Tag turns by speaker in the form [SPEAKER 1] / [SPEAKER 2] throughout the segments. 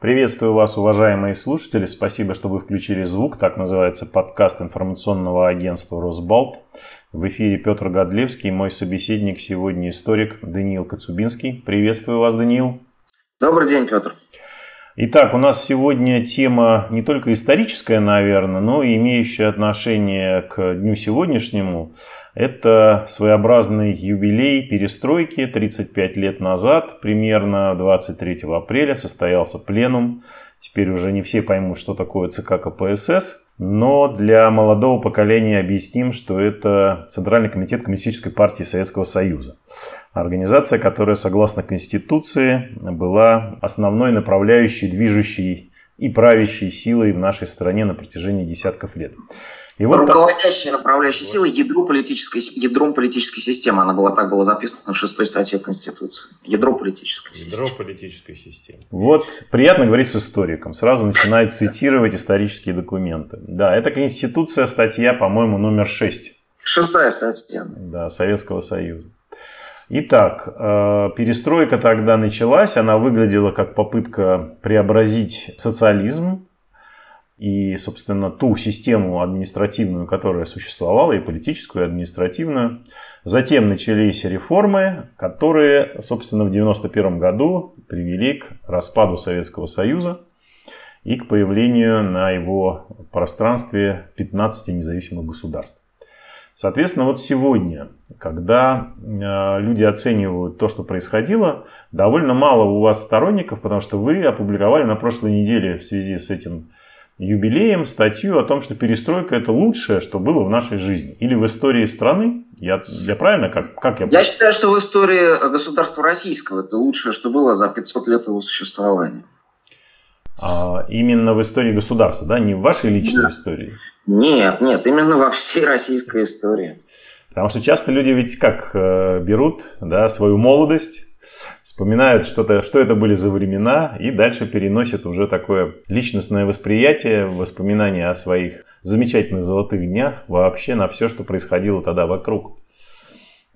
[SPEAKER 1] Приветствую вас, уважаемые слушатели. Спасибо, что вы включили звук. Так называется подкаст информационного агентства «Росбалт». В эфире Петр Годлевский, мой собеседник сегодня историк Даниил Коцубинский. Приветствую вас, Даниил.
[SPEAKER 2] Добрый день, Петр.
[SPEAKER 1] Итак, у нас сегодня тема не только историческая, наверное, но и имеющая отношение к дню сегодняшнему – это своеобразный юбилей перестройки. 35 лет назад, примерно 23 апреля, состоялся пленум. Теперь уже не все поймут, что такое ЦК КПСС. Но для молодого поколения объясним, что это Центральный комитет Коммунистической партии Советского Союза. Организация, которая, согласно Конституции, была основной направляющей, движущей и правящей силой в нашей стране на протяжении десятков лет.
[SPEAKER 2] И вот Руководящая так... направляющая сила ядро политической, ядром политической системы. Она была так была записана в шестой статье Конституции. Ядро политической
[SPEAKER 1] системы. Ядро политической системы. Вот приятно говорить с историком. Сразу начинает цитировать исторические документы. Да, это Конституция, статья, по-моему, номер 6.
[SPEAKER 2] Шестая статья.
[SPEAKER 1] Да, Советского Союза. Итак, э, перестройка тогда началась, она выглядела как попытка преобразить социализм и, собственно, ту систему административную, которая существовала, и политическую, и административную. Затем начались реформы, которые, собственно, в 1991 году привели к распаду Советского Союза и к появлению на его пространстве 15 независимых государств. Соответственно, вот сегодня, когда э, люди оценивают то, что происходило, довольно мало у вас сторонников, потому что вы опубликовали на прошлой неделе в связи с этим юбилеем статью о том, что перестройка это лучшее, что было в нашей жизни. Или в истории страны. Я, я правильно? Как, как я...
[SPEAKER 2] я считаю, что в истории государства российского это лучшее, что было за 500 лет его существования.
[SPEAKER 1] А, именно в истории государства, да? Не в вашей личной да. истории?
[SPEAKER 2] Нет, нет, именно во всей российской истории.
[SPEAKER 1] Потому что часто люди ведь как э, берут да, свою молодость, вспоминают что-то, что это были за времена, и дальше переносят уже такое личностное восприятие, воспоминания о своих замечательных золотых днях вообще на все, что происходило тогда вокруг.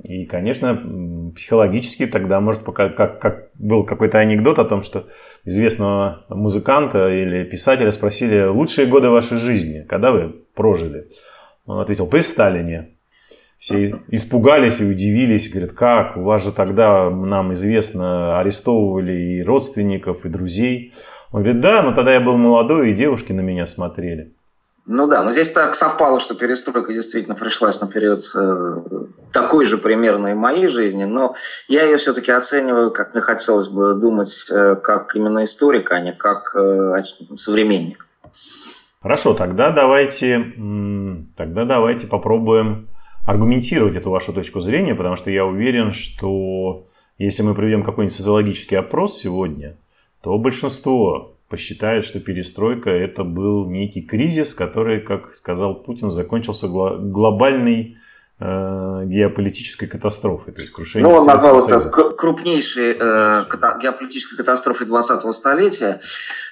[SPEAKER 1] И, конечно, психологически тогда, может, пока, как, как был какой-то анекдот о том, что известного музыканта или писателя спросили лучшие годы вашей жизни, когда вы прожили. Он ответил, при Сталине. Все испугались и удивились, говорят, как, у вас же тогда, нам известно, арестовывали и родственников, и друзей. Он говорит, да, но тогда я был молодой, и девушки на меня смотрели.
[SPEAKER 2] Ну да, но здесь так совпало, что перестройка действительно пришлась на период э, такой же примерно и моей жизни, но я ее все-таки оцениваю, как мне хотелось бы думать, э, как именно историк, а не как э, современник.
[SPEAKER 1] Хорошо, тогда давайте, тогда давайте попробуем аргументировать эту вашу точку зрения, потому что я уверен, что если мы проведем какой-нибудь социологический опрос сегодня, то большинство посчитает, что перестройка это был некий кризис, который, как сказал Путин, закончился глобальной э, геополитической катастрофой, то есть крушение.
[SPEAKER 2] Ну, он назвал это крупнейшей э, геополитической катастрофой 20-го столетия.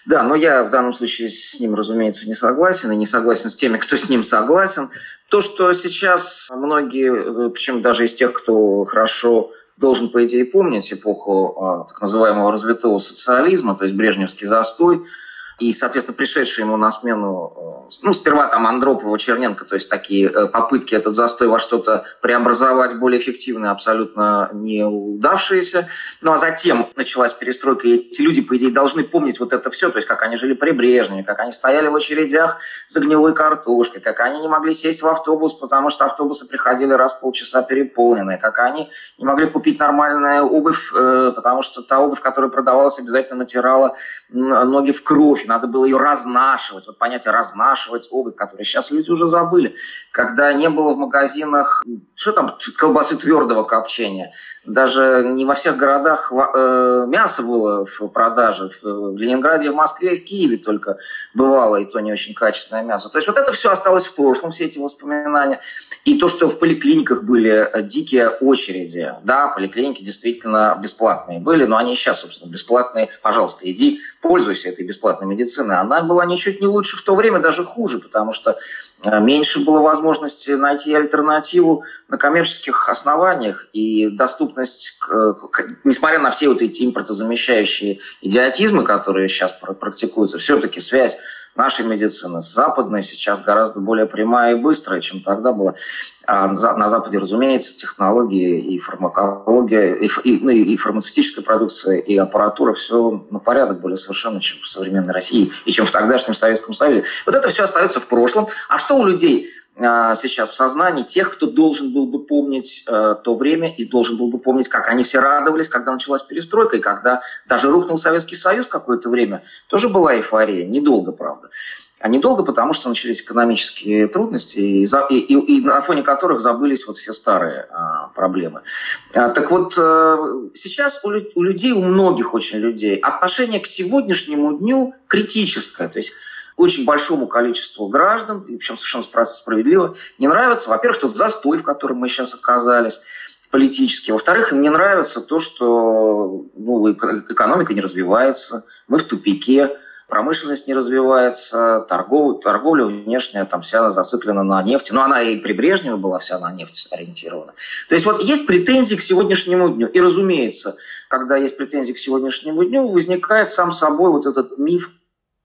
[SPEAKER 2] Да, но я в данном случае с ним, разумеется, не согласен, и не согласен с теми, кто с ним согласен. То, что сейчас многие, э, причем даже из тех, кто хорошо должен, по идее, помнить эпоху а, так называемого развитого социализма, то есть брежневский застой, и, соответственно, пришедшие ему на смену, э, ну, сперва там Андропова, Черненко, то есть такие э, попытки этот застой во что-то преобразовать более эффективные, абсолютно не удавшиеся. Ну, а затем началась перестройка, и эти люди, по идее, должны помнить вот это все, то есть как они жили при Брежневе, как они стояли в очередях за гнилой картошкой, как они не могли сесть в автобус, потому что автобусы приходили раз в полчаса переполненные, как они не могли купить нормальную обувь, э, потому что та обувь, которая продавалась, обязательно натирала ноги в кровь, надо было ее разнашивать. Вот понятие разнашивать обувь, которое сейчас люди уже забыли. Когда не было в магазинах, что там, колбасы твердого копчения. Даже не во всех городах э, мясо было в продаже. В Ленинграде, в Москве в Киеве только бывало, и то не очень качественное мясо. То есть вот это все осталось в прошлом, все эти воспоминания. И то, что в поликлиниках были дикие очереди. Да, поликлиники действительно бесплатные были, но они сейчас, собственно, бесплатные. Пожалуйста, иди, пользуйся этой бесплатной медициной медицины, она была ничуть не лучше в то время, даже хуже, потому что э, меньше было возможности найти альтернативу на коммерческих основаниях, и доступность, несмотря на все вот эти импортозамещающие идиотизмы, которые сейчас практикуются, все-таки связь нашей медицины с западной сейчас гораздо более прямая и быстрая, чем тогда была. А на Западе, разумеется, технологии и фармакология, и, и, ну, и фармацевтическая продукция, и аппаратура все на порядок более совершенно, чем в современной России и чем в тогдашнем Советском Союзе. Вот это все остается в прошлом. А что у людей сейчас в сознании тех, кто должен был бы помнить э, то время и должен был бы помнить, как они все радовались, когда началась перестройка, и когда даже рухнул Советский Союз какое-то время, тоже была эйфория, недолго, правда. А недолго, потому что начались экономические трудности, и, и, и, и на фоне которых забылись вот все старые а, проблемы. А, так вот, а, сейчас у, у людей, у многих очень людей, отношение к сегодняшнему дню критическое. То есть очень большому количеству граждан, и причем совершенно справедливо, не нравится, во-первых, тот застой, в котором мы сейчас оказались, политически. Во-вторых, им не нравится то, что ну, экономика не развивается, мы в тупике, промышленность не развивается, торговля, торговля внешняя там вся зациклена на нефти. Но она и при Брежневе была вся на нефть ориентирована. То есть вот есть претензии к сегодняшнему дню. И разумеется, когда есть претензии к сегодняшнему дню, возникает сам собой вот этот миф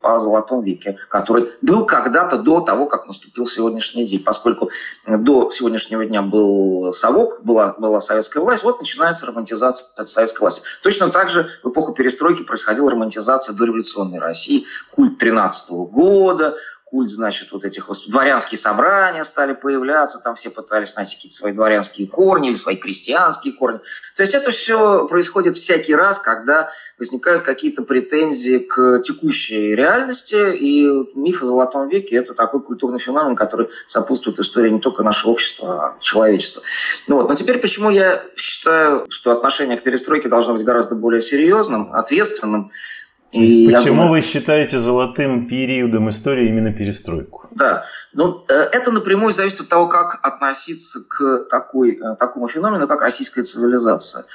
[SPEAKER 2] о Золотом веке, который был когда-то до того, как наступил сегодняшний день. Поскольку до сегодняшнего дня был совок, была, была советская власть, вот начинается романтизация от советской власти. Точно так же в эпоху перестройки происходила романтизация до революционной России, культ 13 года, культ, значит, вот этих дворянские собрания стали появляться, там все пытались найти какие-то свои дворянские корни или свои крестьянские корни. То есть это все происходит всякий раз, когда возникают какие-то претензии к текущей реальности, и миф о Золотом веке – это такой культурный феномен, который сопутствует истории не только нашего общества, а человечества. Ну вот. Но теперь почему я считаю, что отношение к перестройке должно быть гораздо более серьезным, ответственным,
[SPEAKER 1] и Почему думаю, вы считаете золотым периодом истории именно перестройку?
[SPEAKER 2] Да, ну, э, это напрямую зависит от того, как относиться к такой, э, такому феномену, как российская цивилизация.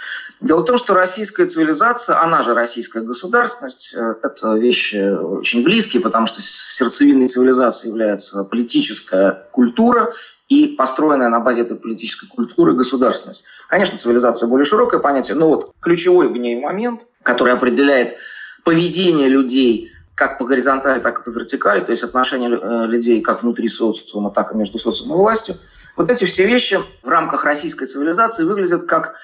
[SPEAKER 2] Дело в том, что российская цивилизация, она же российская государственность, э, это вещи очень близкие, потому что сердцевиной цивилизации является политическая культура и построенная на базе этой политической культуры государственность. Конечно, цивилизация более широкое понятие, но вот ключевой в ней момент, который определяет поведение людей как по горизонтали, так и по вертикали, то есть отношения э, людей как внутри социума, так и между социумом и властью. Вот эти все вещи в рамках российской цивилизации выглядят как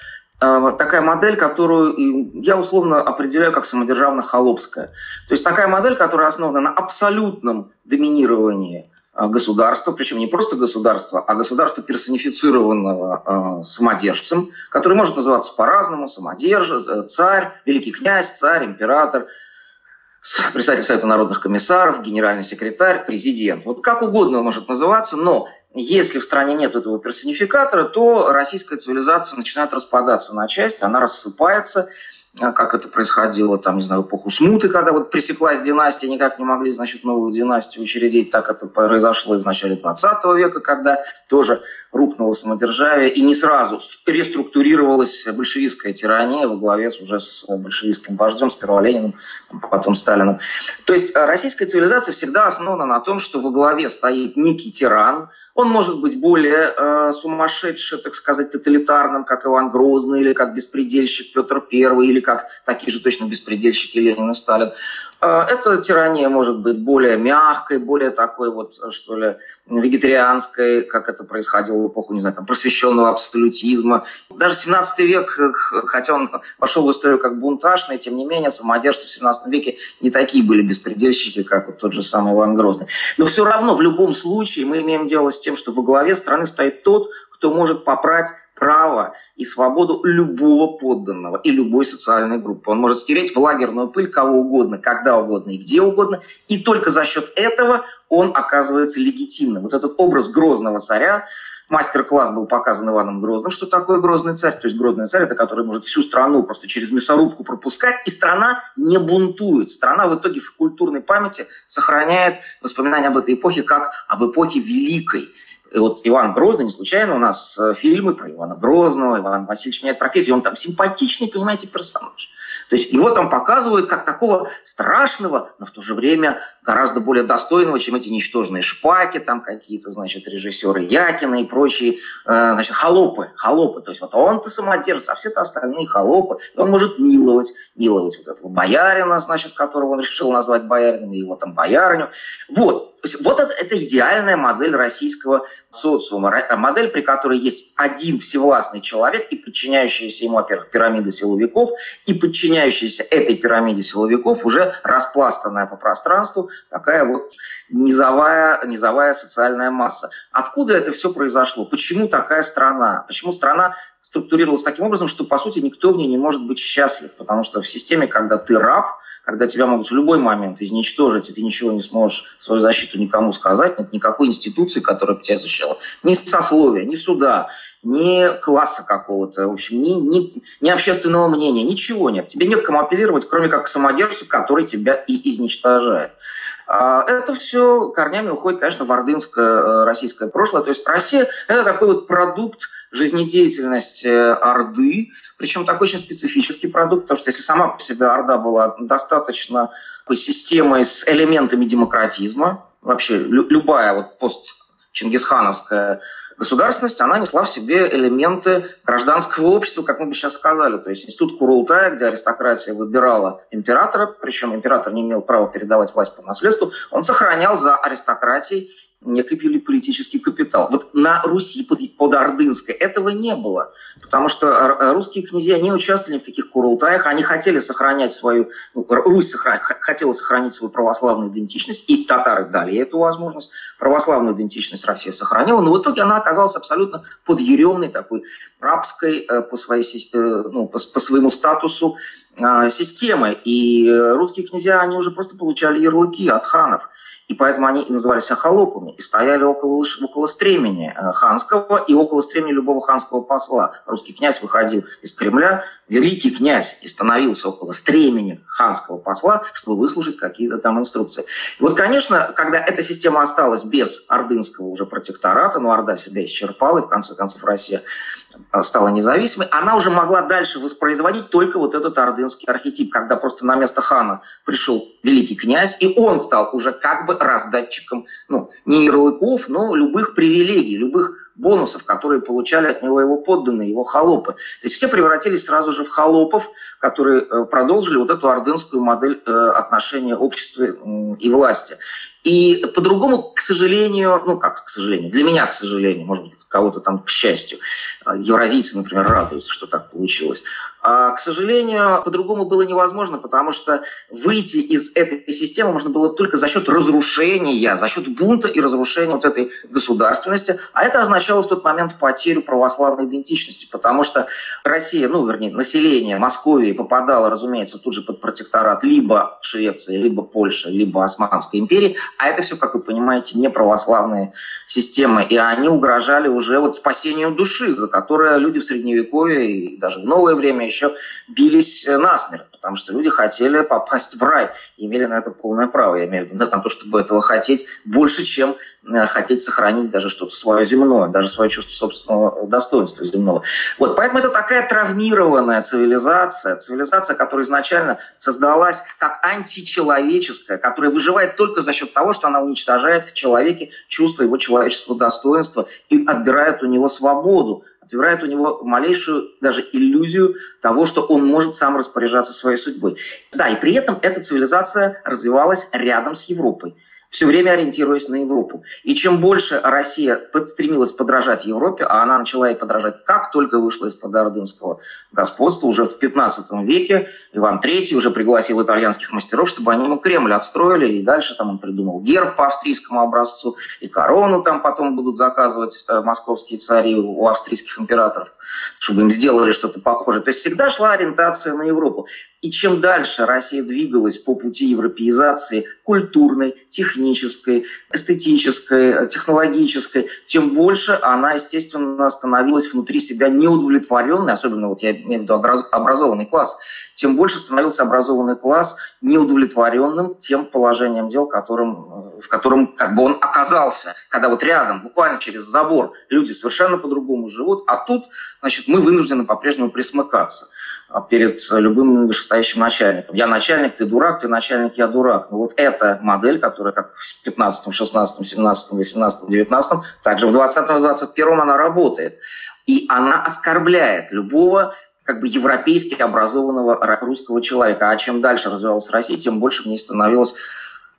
[SPEAKER 2] э, такая модель, которую я условно определяю как самодержавно-холопская. То есть такая модель, которая основана на абсолютном доминировании государства, причем не просто государства, а государства персонифицированного э, самодержцем, который может называться по-разному, самодерж, царь, великий князь, царь, император – председатель Совета народных комиссаров, генеральный секретарь, президент. Вот как угодно он может называться, но если в стране нет этого персонификатора, то российская цивилизация начинает распадаться на части, она рассыпается, как это происходило, там, не знаю, эпоху смуты, когда вот пресеклась династия, никак не могли, значит, новую династию учредить, так это произошло и в начале 20 века, когда тоже рухнуло самодержавие, и не сразу реструктурировалась большевистская тирания во главе уже с большевистским вождем, сперва Лениным, потом Сталиным. То есть э, российская цивилизация всегда основана на том, что во главе стоит некий тиран, он может быть более э, сумасшедший, так сказать, тоталитарным, как Иван Грозный, или как беспредельщик Петр I, или как такие же точно беспредельщики Ленин и Сталин. Э, эта тирания может быть более мягкой, более такой вот, что ли, вегетарианской, как это происходило в эпоху, не знаю, там, просвещенного абсолютизма. Даже 17 век, хотя он вошел в историю как бунтажный, тем не менее, самодержцы в 17 веке не такие были беспредельщики, как вот тот же самый Иван Грозный. Но все равно, в любом случае, мы имеем дело с тем, что во главе страны стоит тот, кто может попрать право и свободу любого подданного и любой социальной группы. Он может стереть в лагерную пыль кого угодно, когда угодно и где угодно, и только за счет этого он оказывается легитимным. Вот этот образ грозного царя, мастер-класс был показан Иваном Грозным, что такое грозный царь. То есть грозный царь – это который может всю страну просто через мясорубку пропускать, и страна не бунтует. Страна в итоге в культурной памяти сохраняет воспоминания об этой эпохе как об эпохе великой. И вот Иван Грозный, не случайно у нас э, фильмы про Ивана Грозного, Иван Васильевич меняет профессию, он там симпатичный, понимаете, персонаж. То есть его там показывают как такого страшного, но в то же время гораздо более достойного, чем эти ничтожные шпаки, там какие-то, значит, режиссеры Якина и прочие, э, значит, холопы, холопы. То есть вот он-то самодержец, а все-то остальные холопы. И он может миловать, миловать вот этого боярина, значит, которого он решил назвать боярином, и его там боярню. Вот. Вот это, это идеальная модель российского социума. Модель, при которой есть один всевластный человек и подчиняющаяся ему, во-первых, пирамида силовиков, и подчиняющаяся этой пирамиде силовиков уже распластанная по пространству такая вот низовая, низовая социальная масса. Откуда это все произошло? Почему такая страна? Почему страна структурировалась таким образом, что, по сути, никто в ней не может быть счастлив? Потому что в системе, когда ты раб, когда тебя могут в любой момент изничтожить, и ты ничего не сможешь свою защиту никому сказать, нет никакой институции, которая бы тебя защищала. Ни сословия, ни суда, ни класса какого-то, в общем, ни, ни, ни общественного мнения, ничего нет. Тебе нет к кому апеллировать, кроме как к самодержцу, который тебя и изничтожает. А, это все корнями уходит, конечно, в ордынское э, российское прошлое. То есть Россия – это такой вот продукт жизнедеятельности Орды, причем такой очень специфический продукт, потому что если сама по себе Орда была достаточно системой с элементами демократизма, вообще любая вот пост Чингисхановская государственность, она несла в себе элементы гражданского общества, как мы бы сейчас сказали. То есть институт Курултая, где аристократия выбирала императора, причем император не имел права передавать власть по наследству, он сохранял за аристократией некий политический капитал. Вот на Руси под, под Ордынской этого не было, потому что русские князья не участвовали ни в каких курултаях, они хотели сохранять свою, ну, Русь сохран, хотела сохранить свою православную идентичность, и татары дали эту возможность, православную идентичность Россия сохранила, но в итоге она оказалась абсолютно подъеремной, такой рабской э, по, своей, э, ну, по, по своему статусу системы. И русские князья, они уже просто получали ярлыки от ханов. И поэтому они назывались холопами и стояли около, около стремени э, ханского и около стремени любого ханского посла. Русский князь выходил из Кремля, великий князь и становился около стремени ханского посла, чтобы выслушать какие-то там инструкции. И вот, конечно, когда эта система осталась без ордынского уже протектората, но Орда себя исчерпала, и в конце концов Россия э, стала независимой, она уже могла дальше воспроизводить только вот этот ордынский архетип, когда просто на место хана пришел великий князь, и он стал уже как бы раздатчиком, ну, не ярлыков, но любых привилегий, любых бонусов, которые получали от него его подданные, его холопы. То есть все превратились сразу же в холопов, которые э, продолжили вот эту ордынскую модель э, отношения общества и власти. И по-другому, к сожалению, ну как к сожалению, для меня, к сожалению, может быть, кого-то там к счастью, э, евразийцы, например, радуются, что так получилось. А, к сожалению, по-другому было невозможно, потому что выйти из этой системы можно было только за счет разрушения, за счет бунта и разрушения вот этой государственности. А это означало в тот момент потерю православной идентичности, потому что Россия, ну, вернее, население Москвы попадало, разумеется, тут же под протекторат либо Швеции, либо Польши, либо Османской империи, а это все, как вы понимаете, не православные системы, и они угрожали уже вот спасению души, за которое люди в Средневековье и даже в новое время еще бились э, насмерть, потому что люди хотели попасть в рай, имели на это полное право, я имею в виду, на то, чтобы этого хотеть больше, чем э, хотеть сохранить даже что-то свое земное, даже свое чувство собственного достоинства земного. Вот, поэтому это такая травмированная цивилизация, цивилизация, которая изначально создалась как античеловеческая, которая выживает только за счет того, что она уничтожает в человеке чувство его человеческого достоинства и отбирает у него свободу, отбирает у него малейшую даже иллюзию того, что он может сам распоряжаться своей судьбой. Да, и при этом эта цивилизация развивалась рядом с Европой все время ориентируясь на Европу. И чем больше Россия стремилась подражать Европе, а она начала ей подражать, как только вышла из-под ордынского господства, уже в 15 веке Иван III уже пригласил итальянских мастеров, чтобы они ему Кремль отстроили, и дальше там он придумал герб по австрийскому образцу, и корону там потом будут заказывать э, московские цари у австрийских императоров, чтобы им сделали что-то похожее. То есть всегда шла ориентация на Европу. И чем дальше Россия двигалась по пути европеизации культурной, технической, эстетической, технологической, тем больше она, естественно, становилась внутри себя неудовлетворенной, особенно вот я имею в виду образованный класс, тем больше становился образованный класс неудовлетворенным тем положением дел, которым, э, в котором как бы он оказался, когда вот рядом, буквально через забор, люди совершенно по-другому живут, а тут, значит, мы вынуждены по-прежнему присмыкаться перед любым вышестоящим начальником. Я начальник, ты дурак, ты начальник, я дурак. Но вот эта модель, которая как в 15, 16, 17, 18, 19, также в 20, 21 она работает. И она оскорбляет любого как бы европейски образованного русского человека. А чем дальше развивалась Россия, тем больше в ней становилось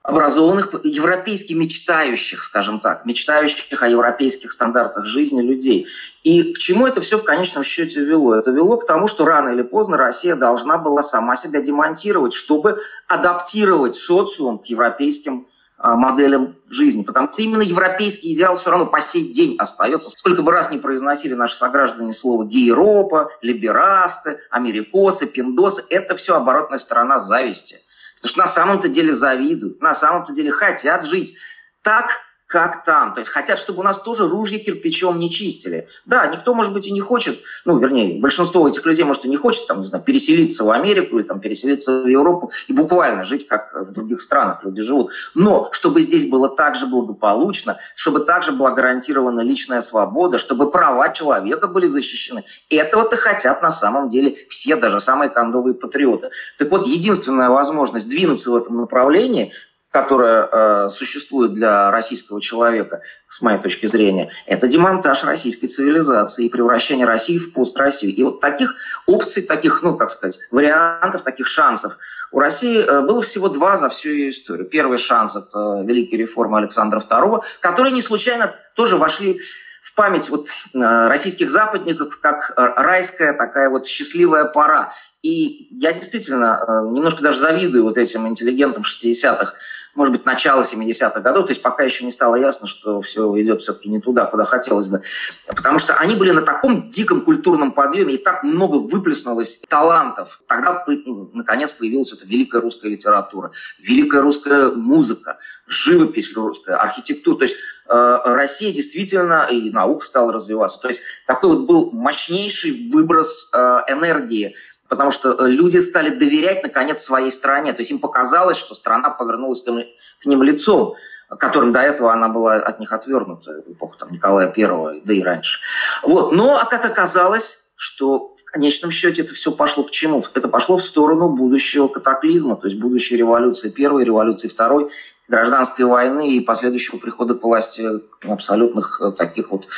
[SPEAKER 2] образованных, европейски мечтающих, скажем так, мечтающих о европейских стандартах жизни людей. И к чему это все в конечном счете вело? Это вело к тому, что рано или поздно Россия должна была сама себя демонтировать, чтобы адаптировать социум к европейским а, моделям жизни. Потому что именно европейский идеал все равно по сей день остается. Сколько бы раз не произносили наши сограждане слово гейропа, либерасты, америкосы, пиндосы, это все оборотная сторона зависти. Потому что на самом-то деле завидуют, на самом-то деле хотят жить так, как там. То есть хотят, чтобы у нас тоже ружья кирпичом не чистили. Да, никто, может быть, и не хочет, ну, вернее, большинство этих людей, может, и не хочет, там, не знаю, переселиться в Америку или там переселиться в Европу и буквально жить, как в других странах люди живут. Но чтобы здесь было так же благополучно, чтобы также была гарантирована личная свобода, чтобы права человека были защищены, этого-то хотят на самом деле все, даже самые кондовые патриоты. Так вот, единственная возможность двинуться в этом направлении которая э, существует для российского человека, с моей точки зрения, это демонтаж российской цивилизации и превращение России в пост-Россию. И вот таких опций, таких, ну, как сказать, вариантов, таких шансов у России э, было всего два за всю ее историю. Первый шанс – это великие реформы Александра II, которые не случайно тоже вошли в память вот э, российских западников как райская такая вот счастливая пора. И я действительно э, немножко даже завидую вот этим интеллигентам 60-х, может быть, начала 70-х годов, то есть пока еще не стало ясно, что все идет все-таки не туда, куда хотелось бы. Потому что они были на таком диком культурном подъеме, и так много выплеснулось талантов. Тогда, наконец, появилась эта великая русская литература, великая русская музыка, живопись русская, архитектура. То есть э, Россия действительно, и наука стала развиваться. То есть такой вот был мощнейший выброс э, энергии потому что э, люди стали доверять, наконец, своей стране. То есть им показалось, что страна повернулась к ним лицом, которым до этого она была от них отвернута, в эпоху там, Николая I, да и раньше. Вот. Но, а как оказалось, что в конечном счете это все пошло к чему? Это пошло в сторону будущего катаклизма, то есть будущей революции первой, революции второй, гражданской войны и последующего прихода к власти абсолютных э, таких вот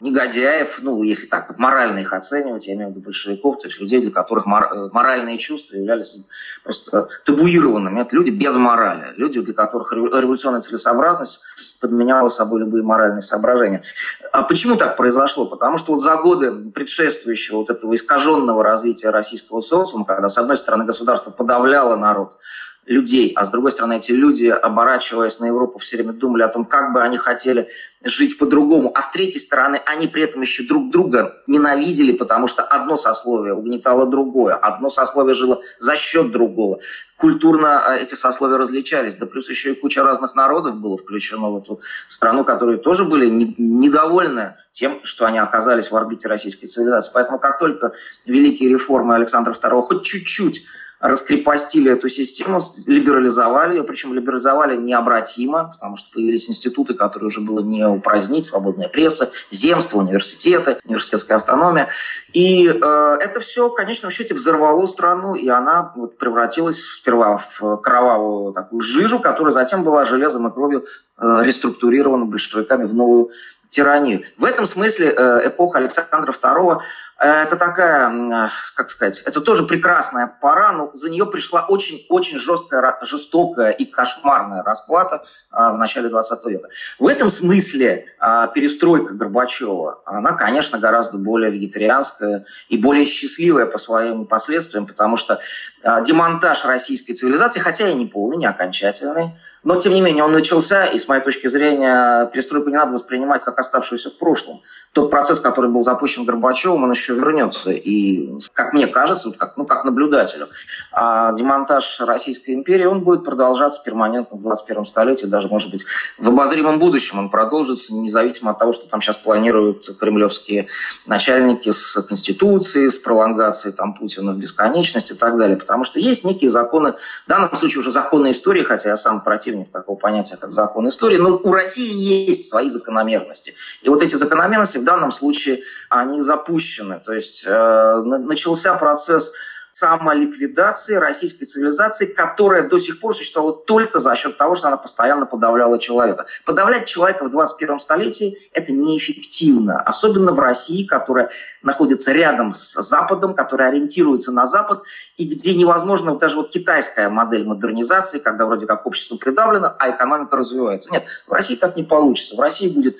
[SPEAKER 2] негодяев, ну, если так морально их оценивать, я имею в виду большевиков, то есть людей, для которых э, моральные чувства являлись просто табуированными. Это люди без морали, люди, для которых революционная целесообразность подменяла собой любые моральные соображения. А почему так произошло? Потому что вот за годы предшествующего вот этого искаженного развития российского социума, когда, с одной стороны, государство подавляло народ, людей, а с другой стороны эти люди, оборачиваясь на Европу, все время думали о том, как бы они хотели жить по-другому, а с третьей стороны они при этом еще друг друга ненавидели, потому что одно сословие угнетало другое, одно сословие жило за счет другого. Культурно э, эти сословия различались, да плюс еще и куча разных народов было включено в эту страну, которые тоже были недовольны тем, что они оказались в орбите российской цивилизации. Поэтому как только великие реформы Александра II хоть чуть-чуть раскрепостили эту систему, либерализовали ее, причем либерализовали необратимо, потому что появились институты, которые уже было не упразднить, свободная пресса, земство, университеты, университетская автономия. И э, это все, в конечном счете, взорвало страну, и она вот, превратилась сперва в кровавую такую жижу, которая затем была железом и кровью э, реструктурирована большевиками в новую тиранию. В этом смысле э, эпоха Александра II э, это такая, э, как сказать, это тоже прекрасная пора, но за нее пришла очень-очень жесткая, жестокая и кошмарная расплата в начале 20 века. В этом смысле перестройка Горбачева, она, конечно, гораздо более вегетарианская и более счастливая по своим последствиям, потому что демонтаж российской цивилизации, хотя и не полный, не окончательный, но, тем не менее, он начался, и, с моей точки зрения, перестройку не надо воспринимать как оставшуюся в прошлом. Тот процесс, который был запущен Горбачевым, он еще вернется. И, как мне кажется, вот как, ну, как наблюдателю, а демонтаж Российской империи, он будет продолжаться перманентно в 21 столетии, даже, может быть, в обозримом будущем он продолжится, независимо от того, что там сейчас планируют кремлевские начальники с Конституцией, с пролонгацией там, Путина в бесконечность и так далее. Потому что есть некие законы, в данном случае уже законы истории, хотя я сам противник такого понятия, как закон истории, но у России есть свои закономерности. И вот эти закономерности в данном случае, они запущены. То есть э, начался процесс самоликвидации российской цивилизации, которая до сих пор существовала только за счет того, что она постоянно подавляла человека. Подавлять человека в 21 столетии – это неэффективно, особенно в России, которая находится рядом с Западом, которая ориентируется на Запад, и где невозможно вот даже вот китайская модель модернизации, когда вроде как общество придавлено, а экономика развивается. Нет, в России так не получится. В России будет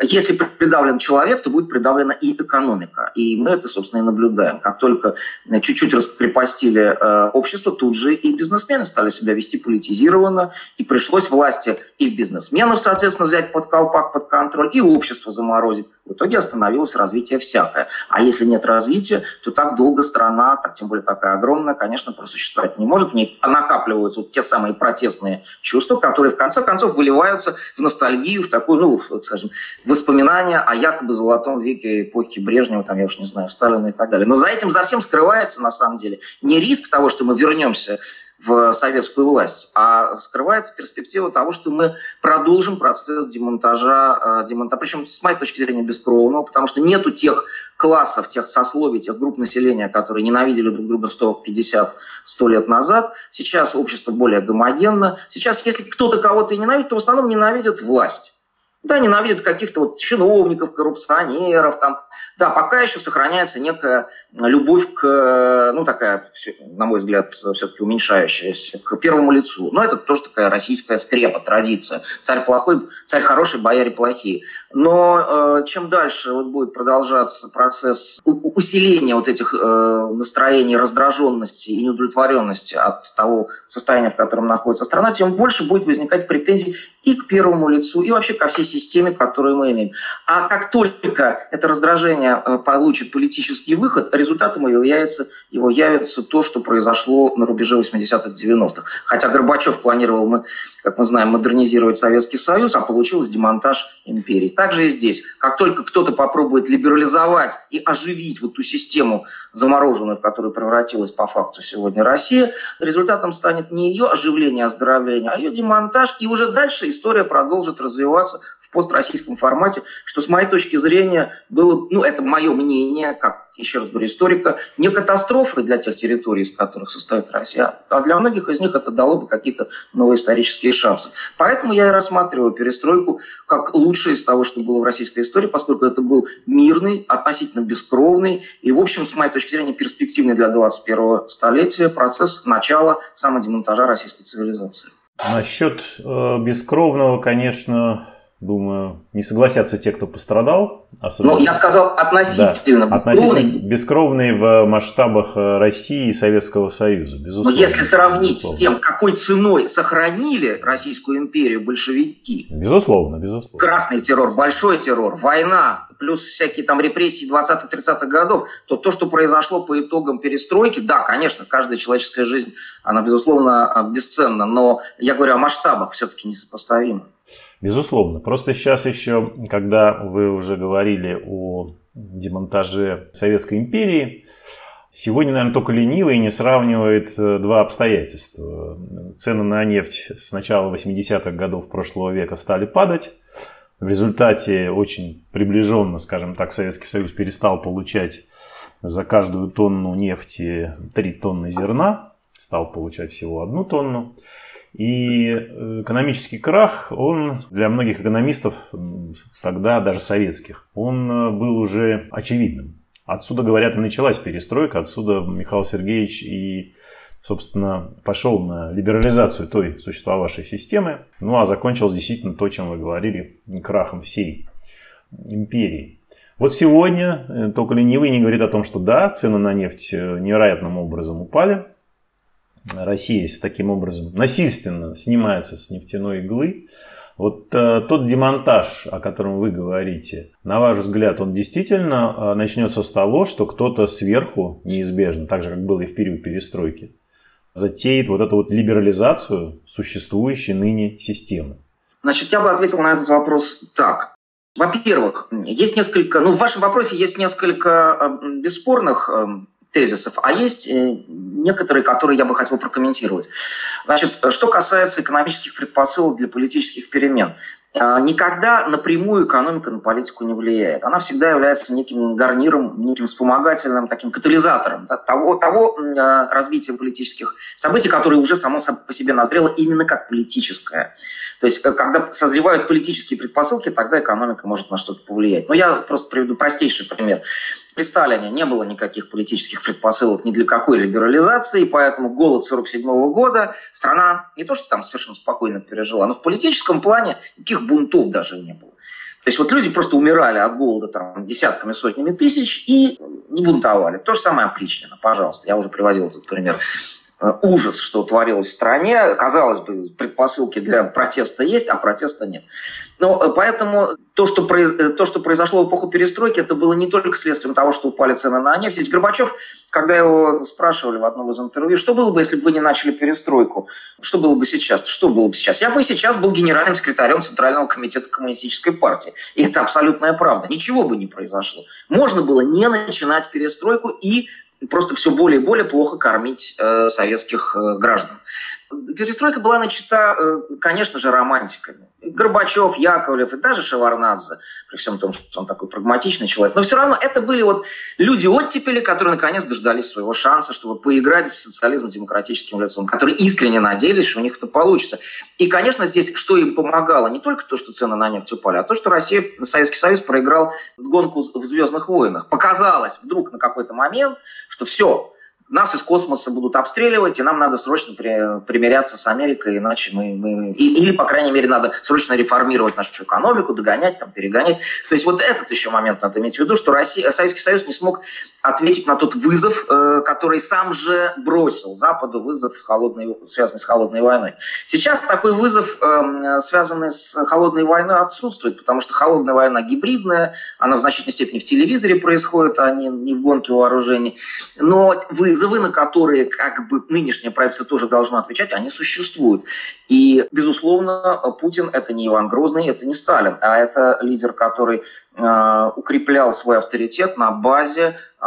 [SPEAKER 2] если придавлен человек, то будет придавлена и экономика. И мы это, собственно, и наблюдаем. Как только э, чуть-чуть раскрепостили э, общество, тут же и бизнесмены стали себя вести политизированно, и пришлось власти и бизнесменов, соответственно, взять под колпак, под контроль, и общество заморозить. В итоге остановилось развитие всякое. А если нет развития, то так долго страна, так тем более такая огромная, конечно, просуществовать не может. В ней накапливаются вот те самые протестные чувства, которые в конце концов выливаются в ностальгию, в такую, ну, скажем, воспоминания о якобы золотом веке эпохи Брежнева, там, я уж не знаю, Сталина и так далее. Но за этим за всем скрывается, на самом деле, не риск того, что мы вернемся в советскую власть, а скрывается перспектива того, что мы продолжим процесс демонтажа, э, демонтажа, причем с моей точки зрения бескровного, потому что нету тех классов, тех сословий, тех групп населения, которые ненавидели друг друга 150-100 лет назад. Сейчас общество более гомогенно. Сейчас, если кто-то кого-то и ненавидит, то в основном ненавидят власть. Да, ненавидят каких-то вот чиновников, коррупционеров. Там. Да, пока еще сохраняется некая любовь к, ну такая, на мой взгляд, все-таки уменьшающаяся, к первому лицу. Но это тоже такая российская скрепа, традиция. Царь плохой, царь хороший, бояре плохие. Но э, чем дальше вот будет продолжаться процесс усиления вот этих э, настроений раздраженности и неудовлетворенности от того состояния, в котором находится страна, тем больше будет возникать претензий и к первому лицу, и вообще ко всей системе, которую мы имеем. А как только это раздражение э, получит политический выход, результатом его явится, его явится то, что произошло на рубеже 80-х, 90-х. Хотя Горбачев планировал, мы, как мы знаем, модернизировать Советский Союз, а получилось демонтаж империи. Также и здесь. Как только кто-то попробует либерализовать и оживить вот ту систему замороженную, в которую превратилась по факту сегодня Россия, результатом станет не ее оживление, оздоровление, а ее демонтаж. И уже дальше история продолжит развиваться построссийском формате, что с моей точки зрения было, ну это мое мнение, как, еще раз говорю, историка, не катастрофой для тех территорий, из которых состоит Россия, а для многих из них это дало бы какие-то новые исторические шансы. Поэтому я и рассматриваю перестройку как лучшее из того, что было в российской истории, поскольку это был мирный, относительно бескровный и, в общем, с моей точки зрения, перспективный для 21 столетия процесс начала самодемонтажа российской цивилизации.
[SPEAKER 1] Насчет э, бескровного, конечно, думаю, не согласятся те, кто пострадал.
[SPEAKER 2] Особенно... Ну, я сказал относительно
[SPEAKER 1] да, бескровный. Относительно бескровный в масштабах э, России и Советского Союза,
[SPEAKER 2] безусловно. Но если сравнить безусловно. с тем, какой ценой сохранили Российскую империю большевики.
[SPEAKER 1] Безусловно, безусловно.
[SPEAKER 2] Красный террор, большой террор, война, плюс всякие там репрессии 20-30-х годов, то то, что произошло по итогам перестройки, да, конечно, каждая человеческая жизнь, она, безусловно, бесценна, но я говорю о масштабах все-таки несопоставимы.
[SPEAKER 1] Безусловно. Просто сейчас еще, когда вы уже говорили о демонтаже Советской империи, сегодня, наверное, только ленивый не сравнивает э, два обстоятельства. Цены на нефть с начала 80-х годов прошлого века стали падать. В результате очень приближенно, скажем так, Советский Союз перестал получать за каждую тонну нефти 3 тонны зерна, стал получать всего одну тонну. И э, экономический крах, он для многих экономистов, тогда даже советских, он э, был уже очевидным. Отсюда, говорят, и началась перестройка, отсюда Михаил Сергеевич и, собственно, пошел на либерализацию той существовавшей системы. Ну а закончилось действительно то, чем вы говорили, крахом всей империи. Вот сегодня э, только ленивый не говорит о том, что да, цены на нефть невероятным образом упали, Россия таким образом насильственно снимается с нефтяной иглы. Вот э, тот демонтаж, о котором вы говорите, на ваш взгляд, он действительно э, начнется с того, что кто-то сверху, неизбежно, так же, как было и в период перестройки, затеет вот эту вот либерализацию существующей ныне системы?
[SPEAKER 2] Значит, я бы ответил на этот вопрос так. Во-первых, есть несколько, ну, в вашем вопросе есть несколько э, бесспорных э, тезисов, а есть э, некоторые, которые я бы хотел прокомментировать. Значит, что касается экономических предпосылок для политических перемен. Э, никогда напрямую экономика на политику не влияет. Она всегда является неким гарниром, неким вспомогательным таким катализатором да, того, того э, развития политических событий, которое уже само по себе назрело именно как политическое. То есть, когда созревают политические предпосылки, тогда экономика может на что-то повлиять. Но я просто приведу простейший пример. При Сталине не было никаких политических предпосылок ни для какой либерализации, поэтому голод 1947 года страна не то, что там совершенно спокойно пережила, но в политическом плане никаких бунтов даже не было. То есть вот люди просто умирали от голода там, десятками, сотнями тысяч и не бунтовали. То же самое опричнина, пожалуйста. Я уже приводил этот пример. Э, ужас, что творилось в стране. Казалось бы, предпосылки для протеста есть, а протеста нет. Но э, поэтому то что, произ... Э, то, что произошло в эпоху перестройки, это было не только следствием того, что упали цены на нефть. Ведь Горбачев, когда его спрашивали в одном из интервью, что было бы, если бы вы не начали перестройку, что было бы сейчас? Что было бы сейчас? Я бы сейчас был генеральным секретарем Центрального комитета Коммунистической партии. И это абсолютная правда. Ничего бы не произошло. Можно было не начинать перестройку и просто все более и более плохо кормить э, советских э, граждан. Перестройка была начата, э, конечно же, романтиками. Горбачев, Яковлев и даже Шеварнадзе, при всем том, что он такой прагматичный человек. Но все равно это были вот люди оттепели, которые наконец дождались своего шанса, чтобы поиграть в социализм с демократическим лицом, которые искренне надеялись, что у них это получится. И, конечно, здесь что им помогало? Не только то, что цены на нефть упали, а то, что Россия, Советский Союз проиграл гонку в «Звездных войнах». Показалось вдруг на какой-то момент, что все, нас из космоса будут обстреливать, и нам надо срочно при, примиряться с Америкой, иначе мы... мы и, или, по крайней мере, надо срочно реформировать нашу экономику, догонять, там, перегонять. То есть вот этот еще момент надо иметь в виду, что Россия, Советский Союз не смог ответить на тот вызов, э, который сам же бросил Западу, вызов, холодной, связанный с холодной войной. Сейчас такой вызов, э, связанный с холодной войной, отсутствует, потому что холодная война гибридная, она в значительной степени в телевизоре происходит, а не, в гонке вооружений. Но вызов вызовы, на которые как бы нынешнее правительство тоже должно отвечать, они существуют. И, безусловно, Путин – это не Иван Грозный, это не Сталин, а это лидер, который укреплял свой авторитет на базе э,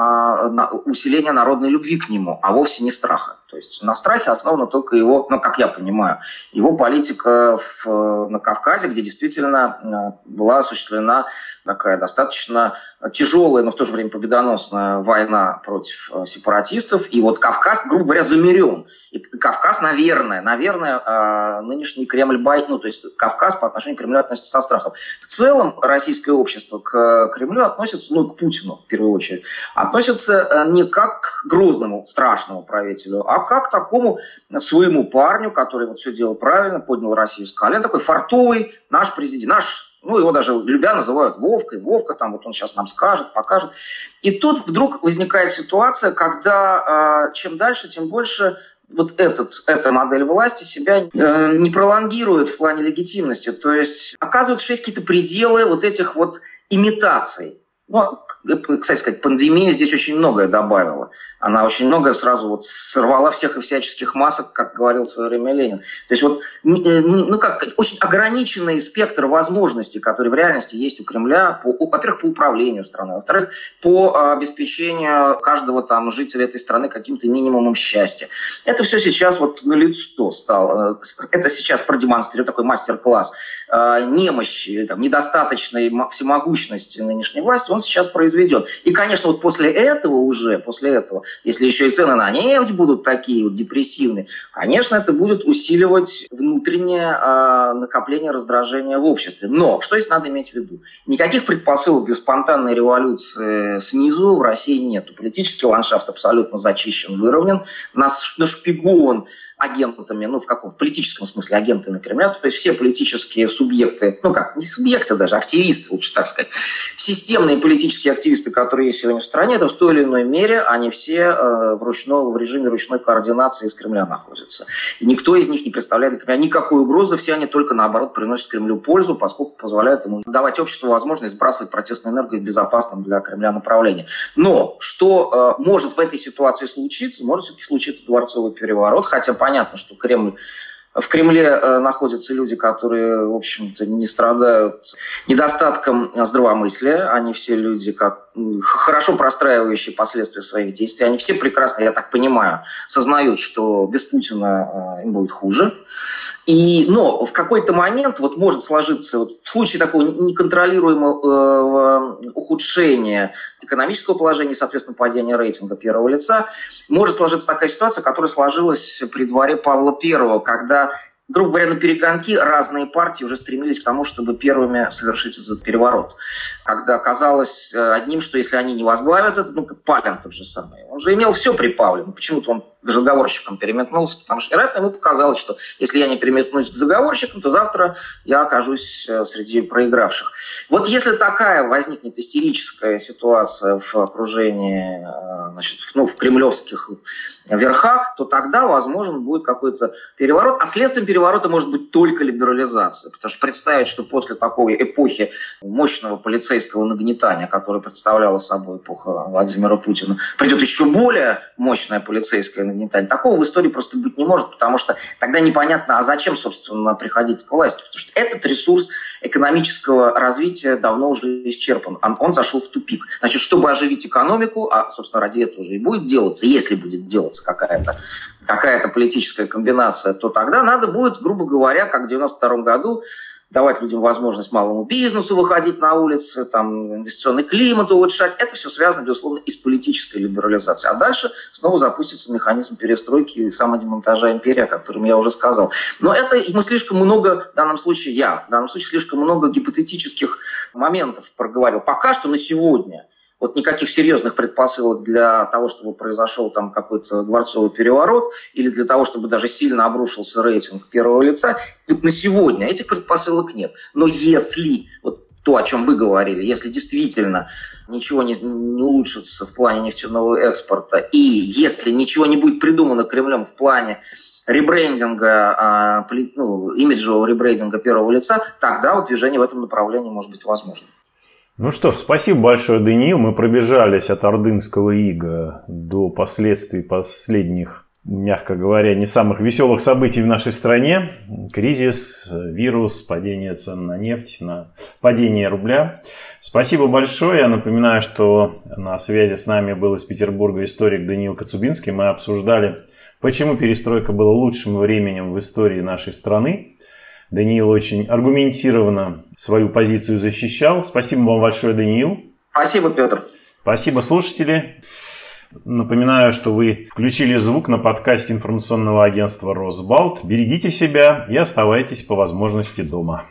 [SPEAKER 2] усиления народной любви к нему, а вовсе не страха. То есть на страхе основана только его, ну, как я понимаю, его политика в, на Кавказе, где действительно э, была осуществлена такая достаточно тяжелая, но в то же время победоносная война против э, сепаратистов. И вот Кавказ, грубо говоря, замерен. И Кавказ, наверное, наверное, э, нынешний Кремль боится, ну, то есть Кавказ по отношению к Кремлю относится со страхом. В целом российское общество к Кремлю относится, ну, к Путину в первую очередь, относится не как к грозному, страшному правителю, а как к такому своему парню, который вот все делал правильно, поднял Россию с колен, такой фартовый наш президент, наш ну, его даже любя называют Вовкой. Вовка там, вот он сейчас нам скажет, покажет. И тут вдруг возникает ситуация, когда э, чем дальше, тем больше вот этот, эта модель власти себя э, не пролонгирует в плане легитимности. То есть оказывается, что есть какие-то пределы вот этих вот имитаций. Ну, кстати сказать, пандемия здесь очень многое добавила. Она очень многое сразу вот сорвала всех и всяческих масок, как говорил в свое время Ленин. То есть вот, э, ну как сказать, очень ограниченный спектр возможностей, которые в реальности есть у Кремля, по, во-первых, по управлению страной, во-вторых, по обеспечению каждого там жителя этой страны каким-то минимумом счастья. Это все сейчас вот на лицо стало. Это сейчас продемонстрирует такой мастер-класс э, немощи, там, недостаточной всемогущности нынешней власти он сейчас произведет. И, конечно, вот после этого уже, после этого, если еще и цены на нефть будут такие вот депрессивные, конечно, это будет усиливать внутреннее э, накопление раздражения в обществе. Но, что здесь надо иметь в виду? Никаких предпосылок для спонтанной революции снизу в России нет. Политический ландшафт абсолютно зачищен, выровнен, нас нашпигован агентами, ну, в каком? В политическом смысле агентами Кремля, то есть все политические субъекты, ну как, не субъекты даже, активисты, лучше так сказать, системные политические активисты, которые есть сегодня в стране, это в той или иной мере, они все э, в, ручной, в режиме ручной координации из Кремля находятся. И никто из них не представляет для Кремля никакой угрозы, все они только наоборот приносят Кремлю пользу, поскольку позволяют ему давать обществу возможность сбрасывать протестную энергию в безопасном для Кремля направлении. Но что э, может в этой ситуации случиться? Может все-таки случиться дворцовый переворот, хотя понятно, что Кремль в Кремле э, находятся люди, которые, в общем-то, не страдают недостатком здравомыслия. Они все люди, как, хорошо простраивающие последствия своих действий. Они все прекрасно, я так понимаю, сознают, что без Путина э, им будет хуже. И, но в какой-то момент вот может сложиться, вот в случае такого неконтролируемого э, ухудшения экономического положения, соответственно, падения рейтинга первого лица, может сложиться такая ситуация, которая сложилась при дворе Павла I, когда грубо говоря, на перегонки разные партии уже стремились к тому, чтобы первыми совершить этот переворот. Когда казалось э, одним, что если они не возглавят это, ну, Палин тот же самый, он же имел все при Павле, но почему-то он к заговорщикам переметнулся, потому что, вероятно, ему показалось, что если я не переметнусь к заговорщикам, то завтра я окажусь э, среди проигравших. Вот если такая возникнет истерическая ситуация в окружении, э, значит, ну, в кремлевских верхах, то тогда возможен будет какой-то переворот. А следствием переворота может быть только либерализация. Потому что представить, что после такой эпохи мощного полицейского нагнетания, которое представляла собой эпоха Владимира Путина, придет еще более мощное полицейское нагнетание. Такого в истории просто быть не может, потому что тогда непонятно, а зачем, собственно, приходить к власти. Потому что этот ресурс экономического развития давно уже исчерпан. Он, он зашел в тупик. Значит, чтобы оживить экономику, а, собственно, ради этого уже и будет делаться, если будет делаться какая-то какая политическая комбинация, то тогда надо будет, грубо говоря, как в 92 году, давать людям возможность малому бизнесу выходить на улицы, там, инвестиционный климат улучшать. Это все связано, безусловно, и с политической либерализацией. А дальше снова запустится механизм перестройки и самодемонтажа империи, о котором я уже сказал. Но это мы слишком много, в данном случае я, в данном случае слишком много гипотетических моментов проговорил. Пока что на сегодня – вот никаких серьезных предпосылок для того, чтобы произошел там какой-то дворцовый переворот или для того, чтобы даже сильно обрушился рейтинг первого лица, вот на сегодня этих предпосылок нет. Но если вот то, о чем вы говорили, если действительно ничего не, не улучшится в плане нефтяного экспорта, и если ничего не будет придумано Кремлем в плане ребрендинга, а, ну, имиджевого ребрендинга первого лица, тогда вот движение в этом направлении может быть возможно.
[SPEAKER 1] Ну что ж, спасибо большое, Даниил. Мы пробежались от ордынского ига до последствий последних, мягко говоря, не самых веселых событий в нашей стране. Кризис, вирус, падение цен на нефть, на падение рубля. Спасибо большое. Я напоминаю, что на связи с нами был из Петербурга историк Даниил Коцубинский. Мы обсуждали, почему перестройка была лучшим временем в истории нашей страны. Даниил очень аргументированно свою позицию защищал. Спасибо вам большое, Даниил.
[SPEAKER 2] Спасибо, Петр.
[SPEAKER 1] Спасибо, слушатели. Напоминаю, что вы включили звук на подкасте информационного агентства «Росбалт». Берегите себя и оставайтесь по возможности дома.